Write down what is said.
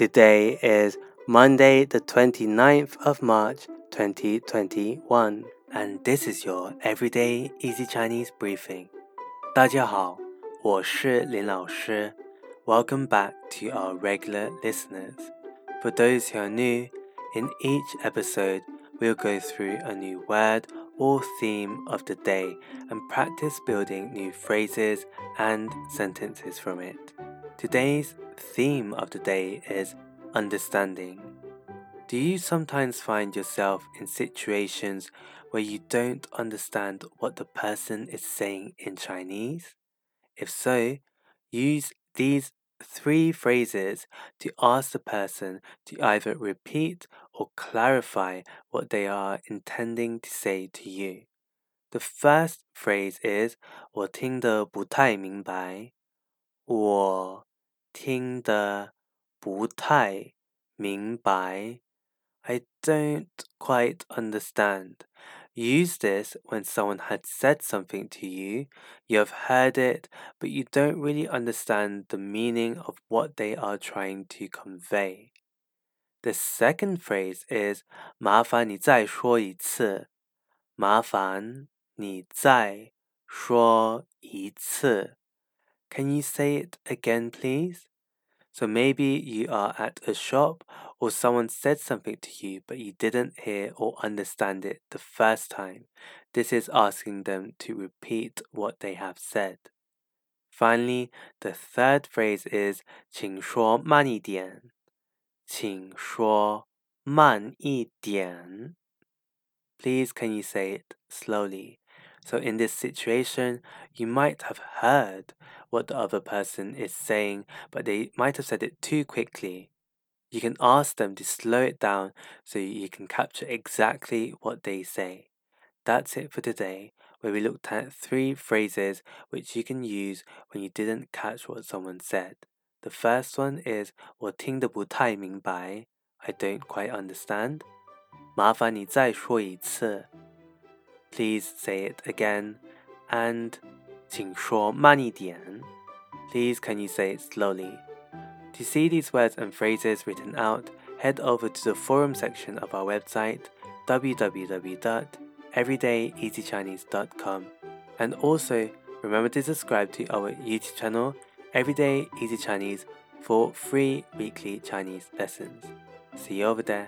Today is Monday, the 29th of March, 2021, and this is your Everyday Easy Chinese Briefing. 大家好，我是林老师. Welcome back to our regular listeners. For those who are new, in each episode, we'll go through a new word or theme of the day and practice building new phrases and sentences from it. Today's theme of the day is understanding. Do you sometimes find yourself in situations where you don't understand what the person is saying in Chinese? If so, use these three phrases to ask the person to either repeat or clarify what they are intending to say to you. The first phrase is 我听得不太明白。我听得不太明白。I don't quite understand. Use this when someone had said something to you, you have heard it, but you don't really understand the meaning of what they are trying to convey. The second phrase is 麻烦你再说一次。麻烦你再说一次。can you say it again, please? So maybe you are at a shop or someone said something to you, but you didn't hear or understand it the first time. This is asking them to repeat what they have said. Finally, the third phrase is 请说慢一点。请说慢一点。Please, can you say it slowly? So, in this situation, you might have heard what the other person is saying, but they might have said it too quickly. You can ask them to slow it down so you can capture exactly what they say. That's it for today, where we looked at three phrases which you can use when you didn't catch what someone said. The first one is 我听得不太明白 I don't quite understand. 麻烦你再说一次 Please say it again. And 请说慢一点. Please can you say it slowly? To see these words and phrases written out, head over to the forum section of our website www.everydayeasychinese.com and also remember to subscribe to our YouTube channel Everyday Easy Chinese for free weekly Chinese lessons. See you over there.